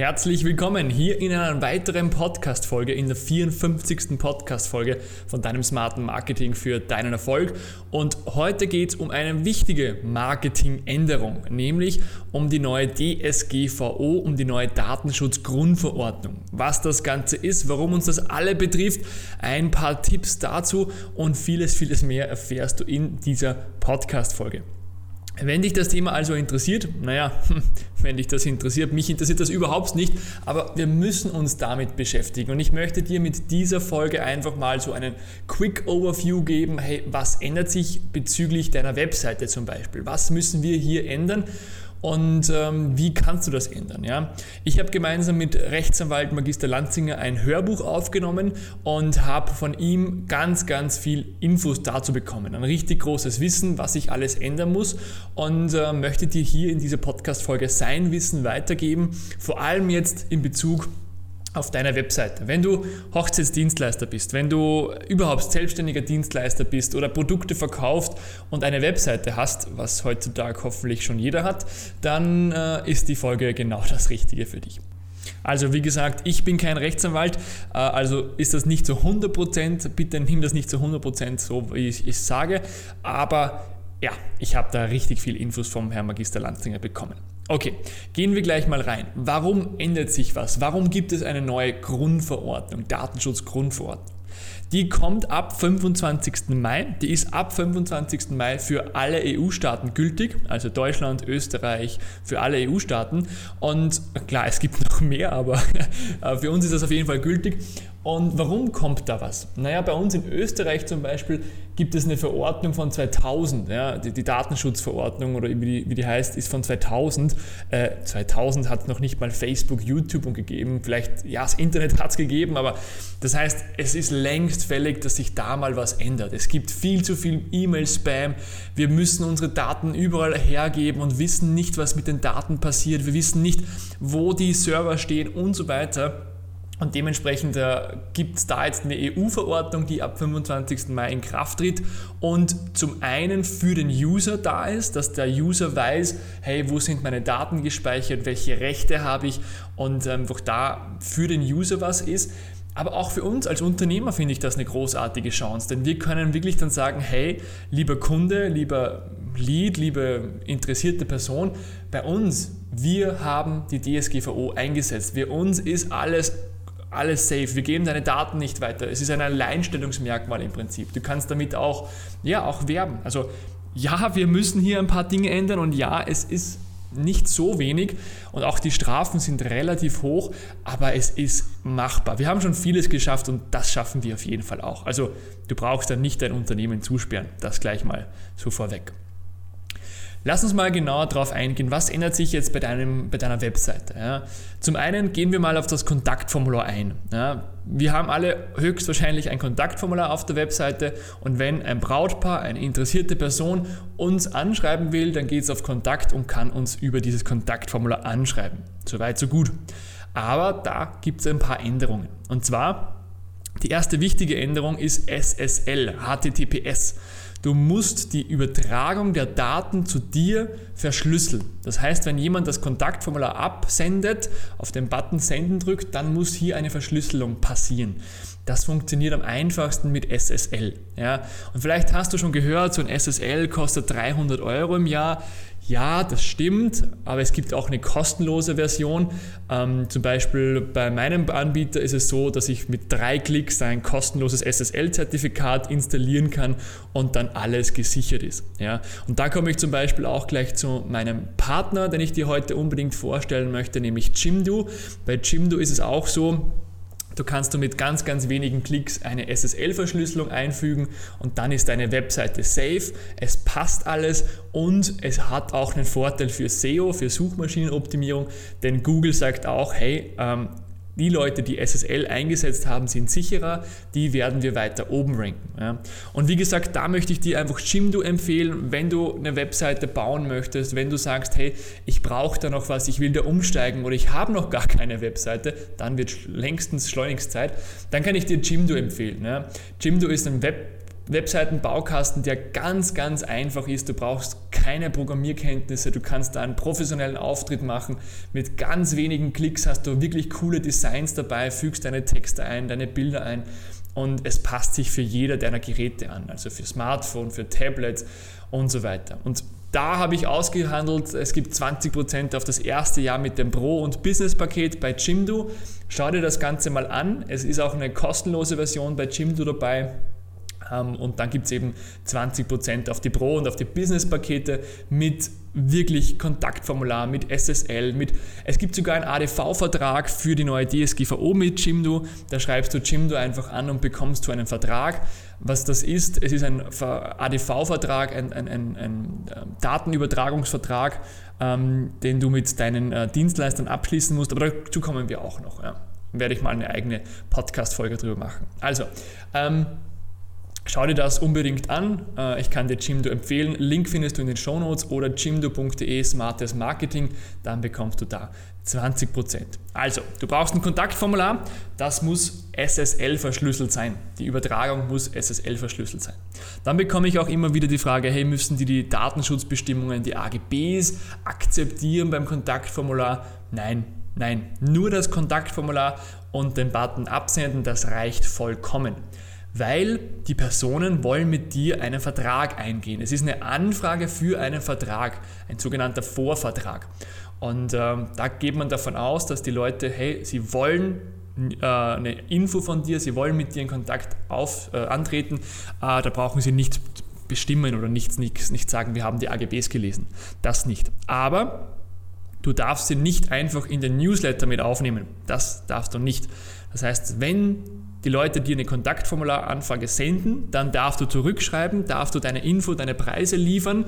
Herzlich willkommen hier in einer weiteren Podcast-Folge, in der 54. Podcast-Folge von deinem smarten Marketing für deinen Erfolg. Und heute geht es um eine wichtige Marketingänderung, nämlich um die neue DSGVO, um die neue Datenschutzgrundverordnung. Was das Ganze ist, warum uns das alle betrifft, ein paar Tipps dazu und vieles, vieles mehr erfährst du in dieser Podcast-Folge. Wenn dich das Thema also interessiert, naja, wenn dich das interessiert, mich interessiert das überhaupt nicht, aber wir müssen uns damit beschäftigen. Und ich möchte dir mit dieser Folge einfach mal so einen Quick Overview geben, hey, was ändert sich bezüglich deiner Webseite zum Beispiel? Was müssen wir hier ändern? Und ähm, wie kannst du das ändern? Ja? Ich habe gemeinsam mit Rechtsanwalt Magister Lanzinger ein Hörbuch aufgenommen und habe von ihm ganz, ganz viel Infos dazu bekommen. Ein richtig großes Wissen, was ich alles ändern muss und äh, möchte dir hier in dieser Podcast-Folge sein Wissen weitergeben, vor allem jetzt in Bezug auf deiner Webseite. Wenn du Hochzeitsdienstleister bist, wenn du überhaupt selbstständiger Dienstleister bist oder Produkte verkauft und eine Webseite hast, was heutzutage hoffentlich schon jeder hat, dann äh, ist die Folge genau das Richtige für dich. Also wie gesagt, ich bin kein Rechtsanwalt, äh, also ist das nicht zu 100%, bitte nimm das nicht zu 100% so, wie ich es sage, aber ja, ich habe da richtig viel Infos vom Herrn Magister Lanzinger bekommen. Okay, gehen wir gleich mal rein. Warum ändert sich was? Warum gibt es eine neue Grundverordnung, Datenschutzgrundverordnung? Die kommt ab 25. Mai. Die ist ab 25. Mai für alle EU-Staaten gültig, also Deutschland, Österreich, für alle EU-Staaten. Und klar, es gibt noch mehr, aber für uns ist das auf jeden Fall gültig. Und warum kommt da was? Naja, bei uns in Österreich zum Beispiel gibt es eine Verordnung von 2000. Ja, die, die Datenschutzverordnung oder wie die, wie die, heißt, ist von 2000. Äh, 2000 hat es noch nicht mal Facebook, YouTube und gegeben. Vielleicht, ja, das Internet hat es gegeben, aber das heißt, es ist längst fällig, dass sich da mal was ändert. Es gibt viel zu viel E-Mail-Spam. Wir müssen unsere Daten überall hergeben und wissen nicht, was mit den Daten passiert. Wir wissen nicht, wo die Server stehen und so weiter. Und dementsprechend äh, gibt es da jetzt eine EU-Verordnung, die ab 25. Mai in Kraft tritt und zum einen für den User da ist, dass der User weiß, hey, wo sind meine Daten gespeichert, welche Rechte habe ich und einfach da für den User was ist. Aber auch für uns als Unternehmer finde ich das eine großartige Chance, denn wir können wirklich dann sagen, hey, lieber Kunde, lieber Lead, liebe interessierte Person, bei uns, wir haben die DSGVO eingesetzt. Für uns ist alles alles safe. Wir geben deine Daten nicht weiter. Es ist ein Alleinstellungsmerkmal im Prinzip. Du kannst damit auch, ja, auch werben. Also ja, wir müssen hier ein paar Dinge ändern und ja, es ist nicht so wenig und auch die Strafen sind relativ hoch, aber es ist machbar. Wir haben schon vieles geschafft und das schaffen wir auf jeden Fall auch. Also du brauchst dann nicht dein Unternehmen zusperren, das gleich mal so vorweg. Lass uns mal genauer darauf eingehen, was ändert sich jetzt bei, deinem, bei deiner Webseite. Ja? Zum einen gehen wir mal auf das Kontaktformular ein. Ja? Wir haben alle höchstwahrscheinlich ein Kontaktformular auf der Webseite und wenn ein Brautpaar, eine interessierte Person uns anschreiben will, dann geht es auf Kontakt und kann uns über dieses Kontaktformular anschreiben. Soweit, so gut. Aber da gibt es ein paar Änderungen. Und zwar, die erste wichtige Änderung ist SSL, HTTPS. Du musst die Übertragung der Daten zu dir verschlüsseln. Das heißt, wenn jemand das Kontaktformular absendet, auf den Button Senden drückt, dann muss hier eine Verschlüsselung passieren. Das funktioniert am einfachsten mit SSL. Ja? Und vielleicht hast du schon gehört, so ein SSL kostet 300 Euro im Jahr. Ja, das stimmt, aber es gibt auch eine kostenlose Version. Ähm, zum Beispiel bei meinem Anbieter ist es so, dass ich mit drei Klicks ein kostenloses SSL-Zertifikat installieren kann und dann alles gesichert ist. Ja? Und da komme ich zum Beispiel auch gleich zu meinem Partner, den ich dir heute unbedingt vorstellen möchte, nämlich Jimdo. Bei Jimdo ist es auch so, Du kannst du mit ganz, ganz wenigen Klicks eine SSL-Verschlüsselung einfügen und dann ist deine Webseite safe, es passt alles und es hat auch einen Vorteil für SEO, für Suchmaschinenoptimierung, denn Google sagt auch, hey, ähm, die Leute, die SSL eingesetzt haben, sind sicherer, die werden wir weiter oben ranken. Ja. Und wie gesagt, da möchte ich dir einfach Jimdo empfehlen, wenn du eine Webseite bauen möchtest, wenn du sagst, hey, ich brauche da noch was, ich will da umsteigen oder ich habe noch gar keine Webseite, dann wird längstens schleunigst Zeit, dann kann ich dir Jimdo empfehlen. Ja. Jimdo ist ein Web Webseitenbaukasten, der ganz, ganz einfach ist. Du brauchst keine Programmierkenntnisse, du kannst da einen professionellen Auftritt machen. Mit ganz wenigen Klicks hast du wirklich coole Designs dabei, fügst deine Texte ein, deine Bilder ein und es passt sich für jeder deiner Geräte an, also für Smartphone, für Tablet und so weiter. Und da habe ich ausgehandelt, es gibt 20% auf das erste Jahr mit dem Pro- und Business-Paket bei Jimdo. Schau dir das Ganze mal an. Es ist auch eine kostenlose Version bei Jimdo dabei. Ähm, und dann gibt es eben 20% auf die Pro- und auf die Business-Pakete mit wirklich Kontaktformular, mit SSL, mit es gibt sogar einen ADV-Vertrag für die neue DSGVO mit Jimdo. Da schreibst du Jimdo einfach an und bekommst du einen Vertrag. Was das ist, es ist ein ADV-Vertrag, ein, ein, ein, ein, ähm, Datenübertragungsvertrag, ähm, den du mit deinen äh, Dienstleistern abschließen musst, aber dazu kommen wir auch noch. Ja. Werde ich mal eine eigene Podcast-Folge drüber machen. Also, ähm, Schau dir das unbedingt an. Äh, ich kann dir Jimdo empfehlen. Link findest du in den Shownotes oder jimdo.de smartes Marketing. Dann bekommst du da 20%. Also, du brauchst ein Kontaktformular. Das muss SSL verschlüsselt sein. Die Übertragung muss SSL verschlüsselt sein. Dann bekomme ich auch immer wieder die Frage, hey, müssen die die Datenschutzbestimmungen, die AGBs akzeptieren beim Kontaktformular? Nein, nein. Nur das Kontaktformular und den Button absenden, das reicht vollkommen weil die Personen wollen mit dir einen Vertrag eingehen. Es ist eine Anfrage für einen Vertrag, ein sogenannter Vorvertrag. Und ähm, da geht man davon aus, dass die Leute, hey, sie wollen äh, eine Info von dir, sie wollen mit dir in Kontakt auf, äh, antreten, äh, da brauchen sie nichts bestimmen oder nichts, nichts, nicht sagen, wir haben die AGBs gelesen. Das nicht. Aber du darfst sie nicht einfach in den Newsletter mit aufnehmen. Das darfst du nicht. Das heißt, wenn die Leute dir eine Kontaktformularanfrage senden, dann darfst du zurückschreiben, darfst du deine Info, deine Preise liefern,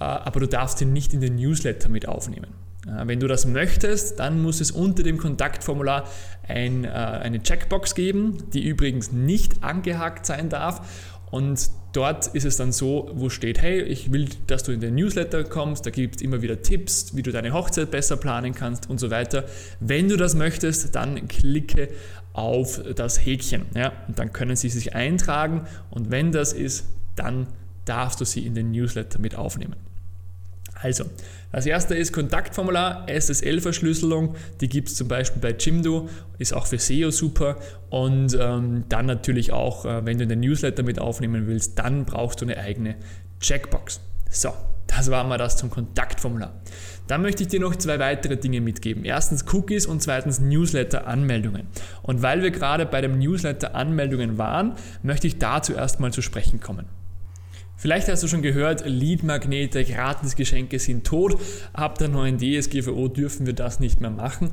äh, aber du darfst sie nicht in den Newsletter mit aufnehmen. Äh, wenn du das möchtest, dann muss es unter dem Kontaktformular ein, äh, eine Checkbox geben, die übrigens nicht angehakt sein darf. Und dort ist es dann so, wo steht, hey, ich will, dass du in den Newsletter kommst, da gibt es immer wieder Tipps, wie du deine Hochzeit besser planen kannst und so weiter. Wenn du das möchtest, dann klicke auf das Häkchen. Ja? Und dann können sie sich eintragen und wenn das ist, dann darfst du sie in den Newsletter mit aufnehmen. Also, das erste ist Kontaktformular, SSL-Verschlüsselung, die gibt es zum Beispiel bei Jimdo, ist auch für SEO super. Und ähm, dann natürlich auch, äh, wenn du in den Newsletter mit aufnehmen willst, dann brauchst du eine eigene Checkbox. So, das war mal das zum Kontaktformular. Dann möchte ich dir noch zwei weitere Dinge mitgeben. Erstens Cookies und zweitens Newsletter-Anmeldungen. Und weil wir gerade bei dem Newsletter-Anmeldungen waren, möchte ich dazu erstmal zu sprechen kommen. Vielleicht hast du schon gehört, Lead-Magnete, Gratisgeschenke sind tot. Ab der neuen DSGVO dürfen wir das nicht mehr machen.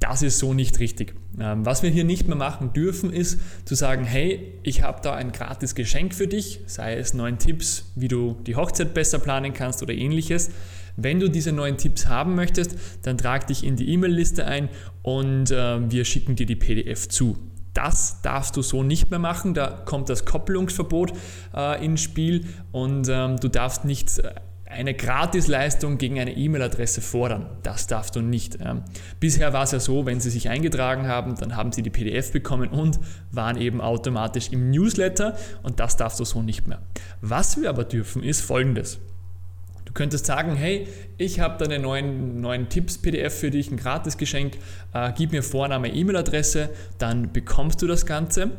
Das ist so nicht richtig. Ähm, was wir hier nicht mehr machen dürfen, ist zu sagen, hey, ich habe da ein gratis Geschenk für dich, sei es neun Tipps, wie du die Hochzeit besser planen kannst oder ähnliches. Wenn du diese neuen Tipps haben möchtest, dann trag dich in die E-Mail-Liste ein und äh, wir schicken dir die PDF zu. Das darfst du so nicht mehr machen. Da kommt das Koppelungsverbot äh, ins Spiel und ähm, du darfst nicht äh, eine Gratisleistung gegen eine E-Mail-Adresse fordern. Das darfst du nicht. Ähm, bisher war es ja so, wenn sie sich eingetragen haben, dann haben sie die PDF bekommen und waren eben automatisch im Newsletter und das darfst du so nicht mehr. Was wir aber dürfen, ist folgendes könntest sagen, hey, ich habe da eine neuen, neuen Tipps-PDF für dich, ein Gratisgeschenk, äh, gib mir Vorname, E-Mail-Adresse, dann bekommst du das Ganze.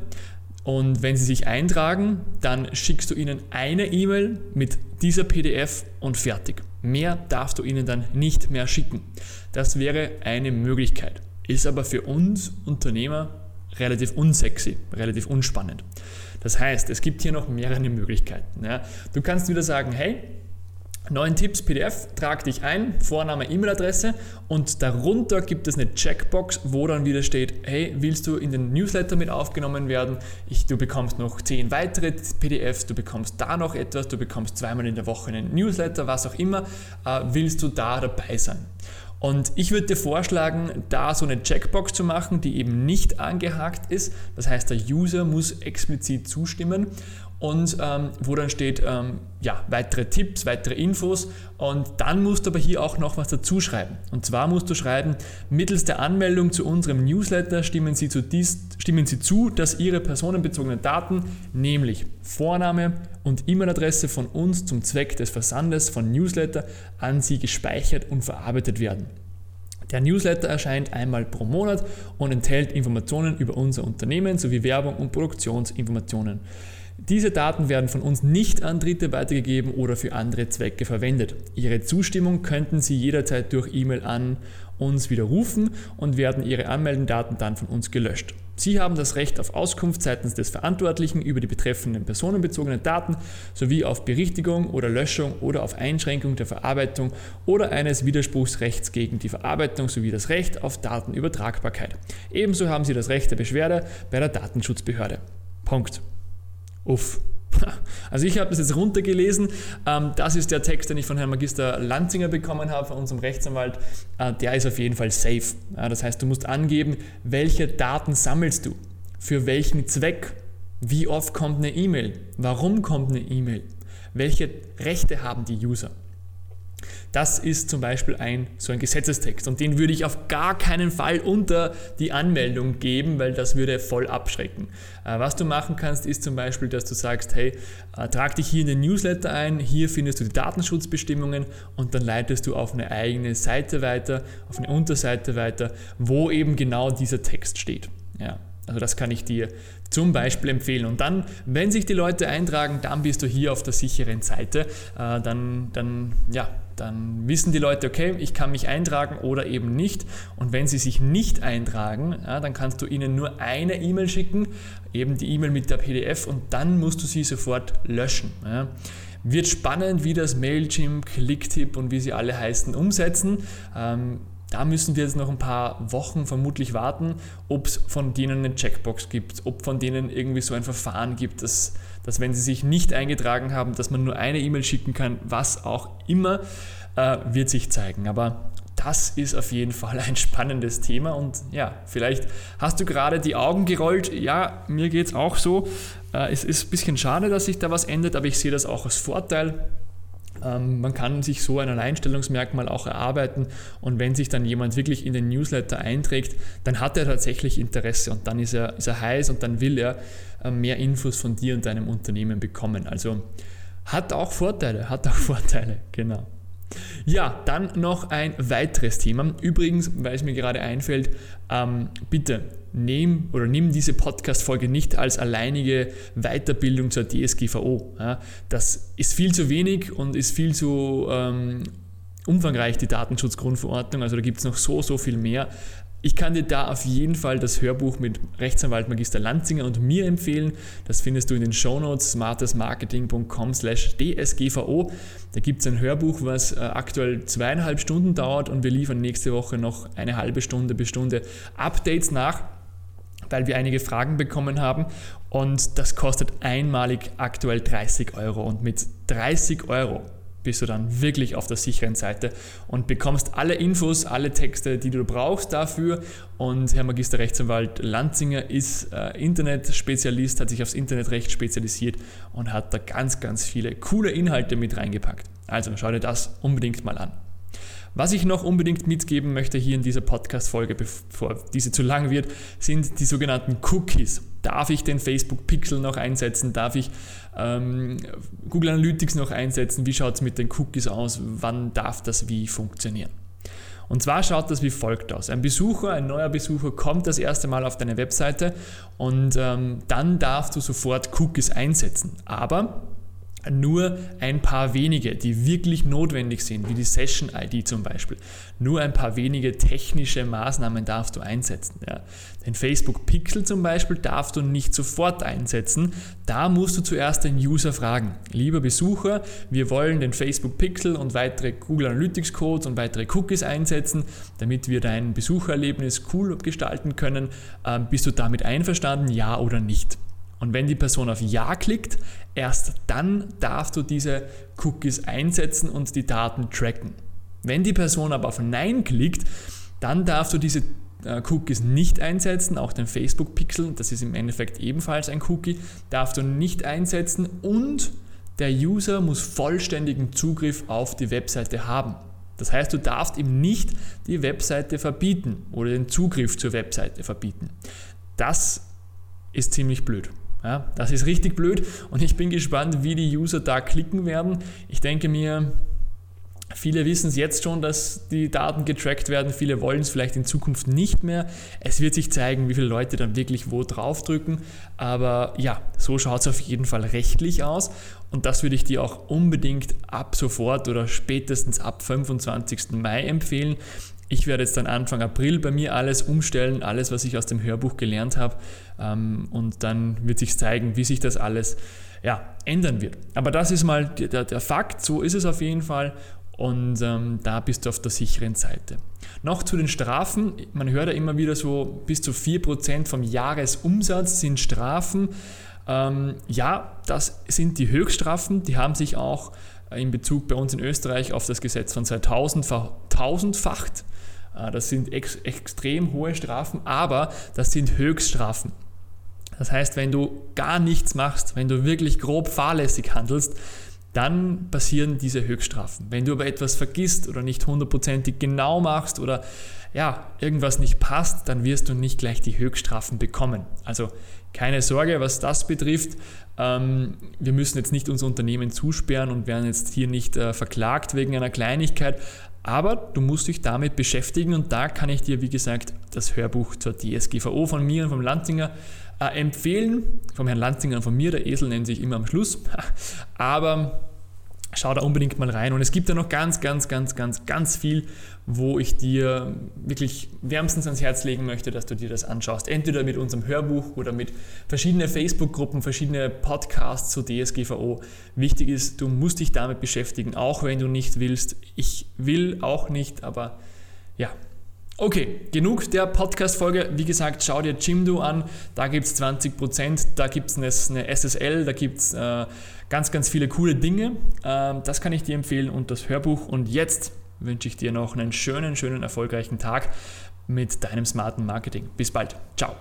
Und wenn sie sich eintragen, dann schickst du ihnen eine E-Mail mit dieser PDF und fertig. Mehr darfst du ihnen dann nicht mehr schicken. Das wäre eine Möglichkeit. Ist aber für uns Unternehmer relativ unsexy, relativ unspannend. Das heißt, es gibt hier noch mehrere Möglichkeiten. Ja. Du kannst wieder sagen, hey, Neuen Tipps PDF, trag dich ein, Vorname, E-Mail-Adresse und darunter gibt es eine Checkbox, wo dann wieder steht, hey, willst du in den Newsletter mit aufgenommen werden? Ich, du bekommst noch 10 weitere PDFs, du bekommst da noch etwas, du bekommst zweimal in der Woche einen Newsletter, was auch immer, äh, willst du da dabei sein? Und ich würde dir vorschlagen, da so eine Checkbox zu machen, die eben nicht angehakt ist. Das heißt, der User muss explizit zustimmen und ähm, wo dann steht, ähm, ja, weitere Tipps, weitere Infos und dann musst du aber hier auch noch was dazu schreiben. Und zwar musst du schreiben, mittels der Anmeldung zu unserem Newsletter stimmen Sie zu, dies, stimmen Sie zu dass Ihre personenbezogenen Daten, nämlich Vorname und E-Mail-Adresse von uns zum Zweck des Versandes von Newsletter an Sie gespeichert und verarbeitet werden. Der Newsletter erscheint einmal pro Monat und enthält Informationen über unser Unternehmen sowie Werbung und Produktionsinformationen. Diese Daten werden von uns nicht an Dritte weitergegeben oder für andere Zwecke verwendet. Ihre Zustimmung könnten Sie jederzeit durch E-Mail an uns widerrufen und werden Ihre Anmeldendaten dann von uns gelöscht. Sie haben das Recht auf Auskunft seitens des Verantwortlichen über die betreffenden personenbezogenen Daten sowie auf Berichtigung oder Löschung oder auf Einschränkung der Verarbeitung oder eines Widerspruchsrechts gegen die Verarbeitung sowie das Recht auf Datenübertragbarkeit. Ebenso haben Sie das Recht der Beschwerde bei der Datenschutzbehörde. Punkt. Uff. Also ich habe das jetzt runtergelesen. Ähm, das ist der Text, den ich von Herrn Magister Lanzinger bekommen habe, von unserem Rechtsanwalt. Äh, der ist auf jeden Fall safe. Das heißt, du musst angeben, welche Daten sammelst du, für welchen Zweck, wie oft kommt eine E-Mail, warum kommt eine E-Mail, welche Rechte haben die User. Das ist zum Beispiel ein, so ein Gesetzestext und den würde ich auf gar keinen Fall unter die Anmeldung geben, weil das würde voll abschrecken. Äh, was du machen kannst, ist zum Beispiel, dass du sagst, hey, äh, trag dich hier in den Newsletter ein, hier findest du die Datenschutzbestimmungen und dann leitest du auf eine eigene Seite weiter, auf eine Unterseite weiter, wo eben genau dieser Text steht. Ja. Also das kann ich dir zum Beispiel empfehlen. Und dann, wenn sich die Leute eintragen, dann bist du hier auf der sicheren Seite. Äh, dann, dann, ja, dann wissen die Leute, okay, ich kann mich eintragen oder eben nicht. Und wenn sie sich nicht eintragen, dann kannst du ihnen nur eine E-Mail schicken, eben die E-Mail mit der PDF und dann musst du sie sofort löschen. Wird spannend, wie das Mailchimp, Clicktip und wie sie alle heißen umsetzen. Ähm, da müssen wir jetzt noch ein paar Wochen vermutlich warten, ob es von denen eine Checkbox gibt, ob von denen irgendwie so ein Verfahren gibt, dass, dass wenn sie sich nicht eingetragen haben, dass man nur eine E-Mail schicken kann, was auch immer, äh, wird sich zeigen. Aber das ist auf jeden Fall ein spannendes Thema und ja, vielleicht hast du gerade die Augen gerollt. Ja, mir geht es auch so. Äh, es ist ein bisschen schade, dass sich da was ändert, aber ich sehe das auch als Vorteil man kann sich so ein Alleinstellungsmerkmal auch erarbeiten und wenn sich dann jemand wirklich in den Newsletter einträgt, dann hat er tatsächlich Interesse und dann ist er, ist er heiß und dann will er äh, mehr Infos von dir und deinem Unternehmen bekommen. Also hat auch Vorteile, hat auch Vorteile, genau. Ja, dann noch ein weiteres Thema. Übrigens, weil es mir gerade einfällt, ähm, bitte nehm oder nimm diese Podcast-Folge nicht als alleinige Weiterbildung zur DSGVO. Ja, das ist viel zu wenig und ist viel zu ähm, umfangreich, die Datenschutzgrundverordnung. Also da gibt es noch so, so viel mehr. Ich kann dir da auf jeden Fall das Hörbuch mit Rechtsanwalt Magister Lanzinger und mir empfehlen. Das findest du in den Shownotes smartestmarketing.com slash dsgvo. Da gibt es ein Hörbuch, was äh, aktuell zweieinhalb Stunden dauert und wir liefern nächste Woche noch eine halbe Stunde bis Stunde Updates nach weil wir einige Fragen bekommen haben und das kostet einmalig aktuell 30 Euro und mit 30 Euro bist du dann wirklich auf der sicheren Seite und bekommst alle Infos, alle Texte, die du brauchst dafür. Und Herr Magister Rechtsanwalt Lanzinger ist äh, Internetspezialist, hat sich aufs Internetrecht spezialisiert und hat da ganz, ganz viele coole Inhalte mit reingepackt. Also schau dir das unbedingt mal an. Was ich noch unbedingt mitgeben möchte hier in dieser Podcast-Folge, bevor diese zu lang wird, sind die sogenannten Cookies. Darf ich den Facebook Pixel noch einsetzen? Darf ich ähm, Google Analytics noch einsetzen? Wie schaut es mit den Cookies aus? Wann darf das wie funktionieren? Und zwar schaut das wie folgt aus. Ein Besucher, ein neuer Besucher kommt das erste Mal auf deine Webseite und ähm, dann darfst du sofort Cookies einsetzen. Aber nur ein paar wenige, die wirklich notwendig sind, wie die Session ID zum Beispiel. Nur ein paar wenige technische Maßnahmen darfst du einsetzen. Ja. Den Facebook Pixel zum Beispiel darfst du nicht sofort einsetzen. Da musst du zuerst den User fragen. Lieber Besucher, wir wollen den Facebook Pixel und weitere Google Analytics Codes und weitere Cookies einsetzen, damit wir dein Besuchererlebnis cool gestalten können. Ähm, bist du damit einverstanden, ja oder nicht? Und wenn die Person auf Ja klickt, erst dann darfst du diese Cookies einsetzen und die Daten tracken. Wenn die Person aber auf Nein klickt, dann darfst du diese äh, Cookies nicht einsetzen, auch den Facebook-Pixel, das ist im Endeffekt ebenfalls ein Cookie, darfst du nicht einsetzen und der User muss vollständigen Zugriff auf die Webseite haben. Das heißt, du darfst ihm nicht die Webseite verbieten oder den Zugriff zur Webseite verbieten. Das ist ziemlich blöd. Ja, das ist richtig blöd und ich bin gespannt, wie die User da klicken werden. Ich denke mir, Viele wissen es jetzt schon, dass die Daten getrackt werden, viele wollen es vielleicht in Zukunft nicht mehr. Es wird sich zeigen, wie viele Leute dann wirklich wo draufdrücken. Aber ja, so schaut es auf jeden Fall rechtlich aus und das würde ich dir auch unbedingt ab sofort oder spätestens ab 25. Mai empfehlen. Ich werde jetzt dann Anfang April bei mir alles umstellen, alles, was ich aus dem Hörbuch gelernt habe. Ähm, und dann wird sich zeigen, wie sich das alles ja, ändern wird. Aber das ist mal der, der Fakt, so ist es auf jeden Fall. Und ähm, da bist du auf der sicheren Seite. Noch zu den Strafen. Man hört ja immer wieder so, bis zu 4% vom Jahresumsatz sind Strafen. Ähm, ja, das sind die Höchststrafen. Die haben sich auch in Bezug bei uns in Österreich auf das Gesetz von 2000 vertausendfacht. Äh, das sind ex extrem hohe Strafen, aber das sind Höchststrafen. Das heißt, wenn du gar nichts machst, wenn du wirklich grob fahrlässig handelst, dann passieren diese Höchststrafen. Wenn du aber etwas vergisst oder nicht hundertprozentig genau machst oder ja, irgendwas nicht passt, dann wirst du nicht gleich die Höchststrafen bekommen. Also keine Sorge, was das betrifft. Ähm, wir müssen jetzt nicht unser Unternehmen zusperren und werden jetzt hier nicht äh, verklagt wegen einer Kleinigkeit. Aber du musst dich damit beschäftigen und da kann ich dir, wie gesagt, das Hörbuch zur DSGVO von mir und vom Lanzinger äh, empfehlen. Vom Herrn Lanzinger und von mir, der Esel nennt sich immer am Schluss. Aber Schau da unbedingt mal rein. Und es gibt da noch ganz, ganz, ganz, ganz, ganz viel, wo ich dir wirklich wärmstens ans Herz legen möchte, dass du dir das anschaust. Entweder mit unserem Hörbuch oder mit verschiedenen Facebook-Gruppen, verschiedene Podcasts zu DSGVO. Wichtig ist, du musst dich damit beschäftigen, auch wenn du nicht willst. Ich will auch nicht, aber ja, Okay, genug der Podcast-Folge. Wie gesagt, schau dir Jimdo an. Da gibt es 20%, da gibt es eine, SSL, da gibt es äh, ganz, ganz viele coole Dinge. Ähm, das kann ich dir empfehlen und das Hörbuch. Und jetzt wünsche ich dir noch einen schönen, schönen, erfolgreichen Tag mit deinem smarten Marketing. Bis bald. Ciao.